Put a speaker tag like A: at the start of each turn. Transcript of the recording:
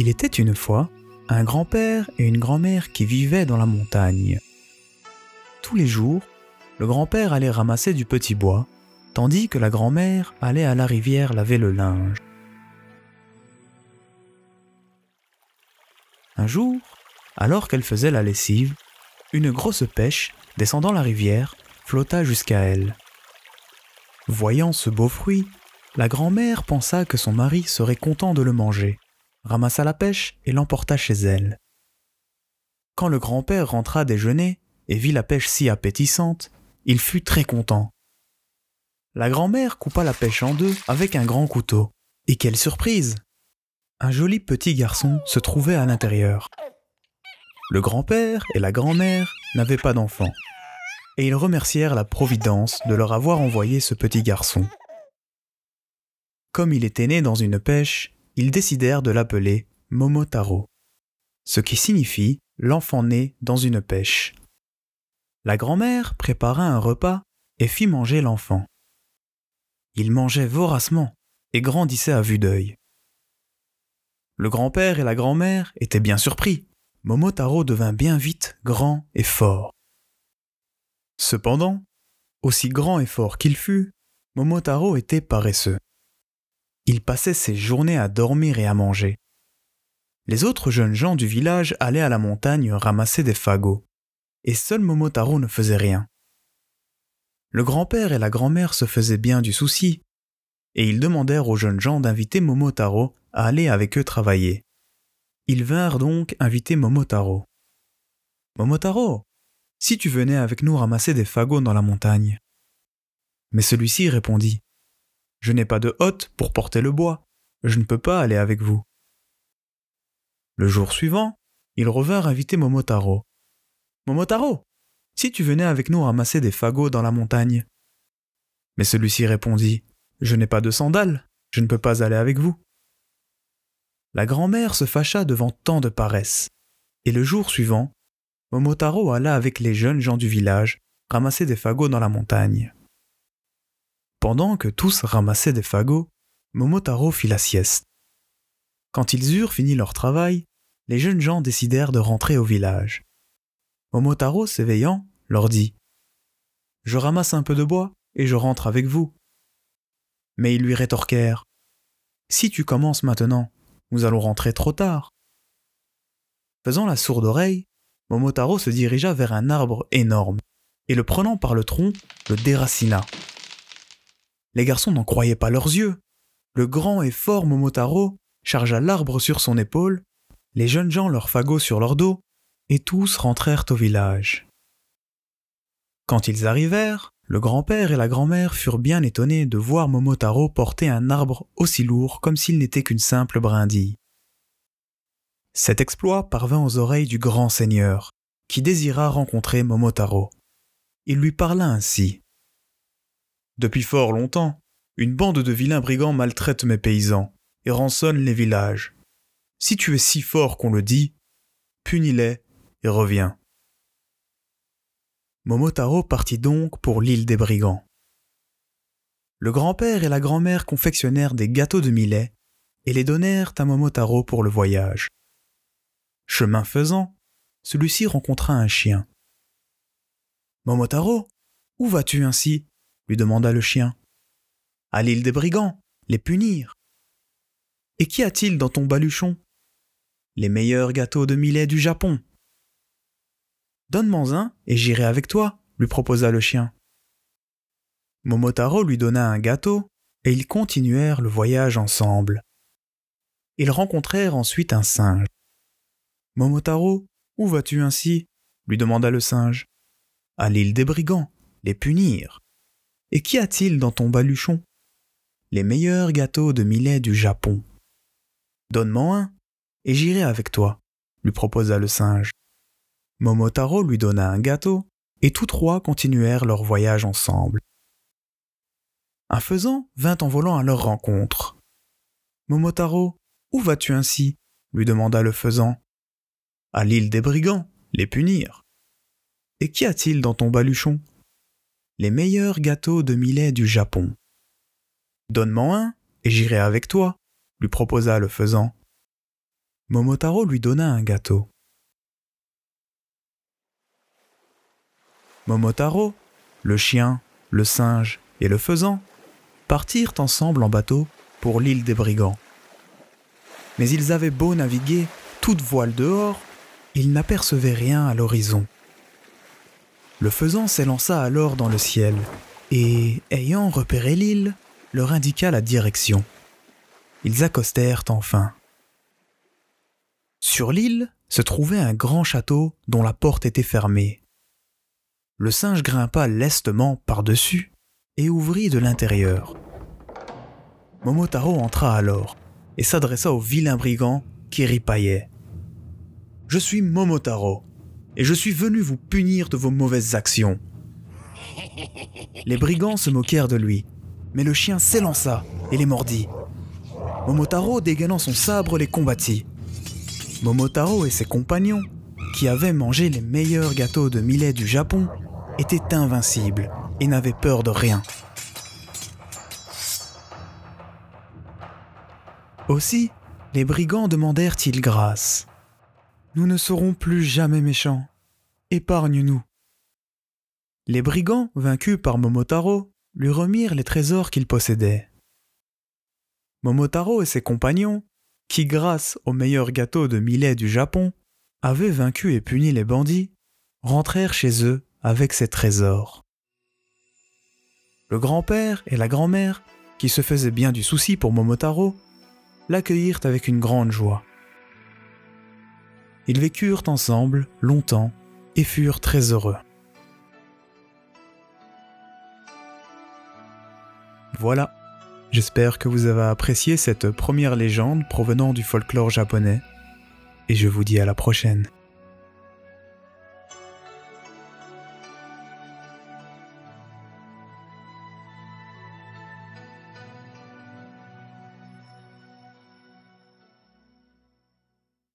A: Il était une fois un grand-père et une grand-mère qui vivaient dans la montagne. Tous les jours, le grand-père allait ramasser du petit bois, tandis que la grand-mère allait à la rivière laver le linge. Un jour, alors qu'elle faisait la lessive, une grosse pêche, descendant la rivière, flotta jusqu'à elle. Voyant ce beau fruit, la grand-mère pensa que son mari serait content de le manger, ramassa la pêche et l'emporta chez elle. Quand le grand-père rentra déjeuner et vit la pêche si appétissante, il fut très content. La grand-mère coupa la pêche en deux avec un grand couteau. Et quelle surprise Un joli petit garçon se trouvait à l'intérieur. Le grand-père et la grand-mère n'avaient pas d'enfant, et ils remercièrent la Providence de leur avoir envoyé ce petit garçon. Comme il était né dans une pêche, ils décidèrent de l'appeler Momotaro, ce qui signifie l'enfant né dans une pêche. La grand-mère prépara un repas et fit manger l'enfant. Il mangeait voracement et grandissait à vue d'œil. Le grand-père et la grand-mère étaient bien surpris. Momotaro devint bien vite grand et fort. Cependant, aussi grand et fort qu'il fût, Momotaro était paresseux. Il passait ses journées à dormir et à manger. Les autres jeunes gens du village allaient à la montagne ramasser des fagots, et seul Momotaro ne faisait rien. Le grand-père et la grand-mère se faisaient bien du souci, et ils demandèrent aux jeunes gens d'inviter Momotaro à aller avec eux travailler. Ils vinrent donc inviter Momotaro. Momotaro, si tu venais avec nous ramasser des fagots dans la montagne. Mais celui-ci répondit je n'ai pas de hotte pour porter le bois. Je ne peux pas aller avec vous. Le jour suivant, ils revinrent inviter Momotaro. Momotaro, si tu venais avec nous ramasser des fagots dans la montagne? Mais celui-ci répondit Je n'ai pas de sandales, je ne peux pas aller avec vous. La grand-mère se fâcha devant tant de paresse, et le jour suivant, Momotaro alla avec les jeunes gens du village ramasser des fagots dans la montagne. Pendant que tous ramassaient des fagots, Momotaro fit la sieste. Quand ils eurent fini leur travail, les jeunes gens décidèrent de rentrer au village. Momotaro, s'éveillant, leur dit Je ramasse un peu de bois et je rentre avec vous. Mais ils lui rétorquèrent Si tu commences maintenant, nous allons rentrer trop tard. Faisant la sourde oreille, Momotaro se dirigea vers un arbre énorme et le prenant par le tronc, le déracina. Les garçons n'en croyaient pas leurs yeux. Le grand et fort Momotaro chargea l'arbre sur son épaule, les jeunes gens leurs fagots sur leur dos, et tous rentrèrent au village. Quand ils arrivèrent, le grand-père et la grand-mère furent bien étonnés de voir Momotaro porter un arbre aussi lourd comme s'il n'était qu'une simple brindille. Cet exploit parvint aux oreilles du grand seigneur, qui désira rencontrer Momotaro. Il lui parla ainsi. Depuis fort longtemps, une bande de vilains brigands maltraite mes paysans et rançonne les villages. Si tu es si fort qu'on le dit, punis-les et reviens. Momotaro partit donc pour l'île des brigands. Le grand-père et la grand-mère confectionnèrent des gâteaux de millet et les donnèrent à Momotaro pour le voyage. Chemin faisant, celui-ci rencontra un chien. Momotaro, où vas-tu ainsi? Lui demanda le chien. À l'île des brigands, les punir. Et qu'y a-t-il dans ton baluchon? Les meilleurs gâteaux de millet du Japon. Donne-moi un et j'irai avec toi, lui proposa le chien. Momotaro lui donna un gâteau et ils continuèrent le voyage ensemble. Ils rencontrèrent ensuite un singe. Momotaro, où vas-tu ainsi? lui demanda le singe. À l'île des brigands, les punir. Et qu'y a-t-il dans ton baluchon? Les meilleurs gâteaux de millet du Japon. Donne-moi un, et j'irai avec toi, lui proposa le singe. Momotaro lui donna un gâteau, et tous trois continuèrent leur voyage ensemble. Un faisan vint en volant à leur rencontre. Momotaro, où vas-tu ainsi? lui demanda le faisan. À l'île des brigands, les punir. Et qu'y a-t-il dans ton baluchon? Les meilleurs gâteaux de millet du Japon. Donne-moi un, et j'irai avec toi, lui proposa le faisan. Momotaro lui donna un gâteau. Momotaro, le chien, le singe et le faisan partirent ensemble en bateau pour l'île des brigands. Mais ils avaient beau naviguer, toute voile dehors, ils n'apercevaient rien à l'horizon. Le faisan s'élança alors dans le ciel et, ayant repéré l'île, leur indiqua la direction. Ils accostèrent enfin. Sur l'île se trouvait un grand château dont la porte était fermée. Le singe grimpa lestement par-dessus et ouvrit de l'intérieur. Momotaro entra alors et s'adressa au vilain brigand qui ripaillait. Je suis Momotaro, et je suis venu vous punir de vos mauvaises actions. Les brigands se moquèrent de lui, mais le chien s'élança et les mordit. Momotaro, dégainant son sabre, les combattit. Momotaro et ses compagnons, qui avaient mangé les meilleurs gâteaux de millet du Japon, étaient invincibles et n'avaient peur de rien. Aussi, les brigands demandèrent-ils grâce. Nous ne serons plus jamais méchants. Épargne-nous. Les brigands, vaincus par Momotaro, lui remirent les trésors qu'ils possédaient. Momotaro et ses compagnons, qui grâce au meilleur gâteau de millet du Japon, avaient vaincu et puni les bandits, rentrèrent chez eux avec ces trésors. Le grand-père et la grand-mère, qui se faisaient bien du souci pour Momotaro, l'accueillirent avec une grande joie. Ils vécurent ensemble longtemps et furent très heureux. Voilà, j'espère que vous avez apprécié cette première légende provenant du folklore japonais, et je vous dis à la prochaine.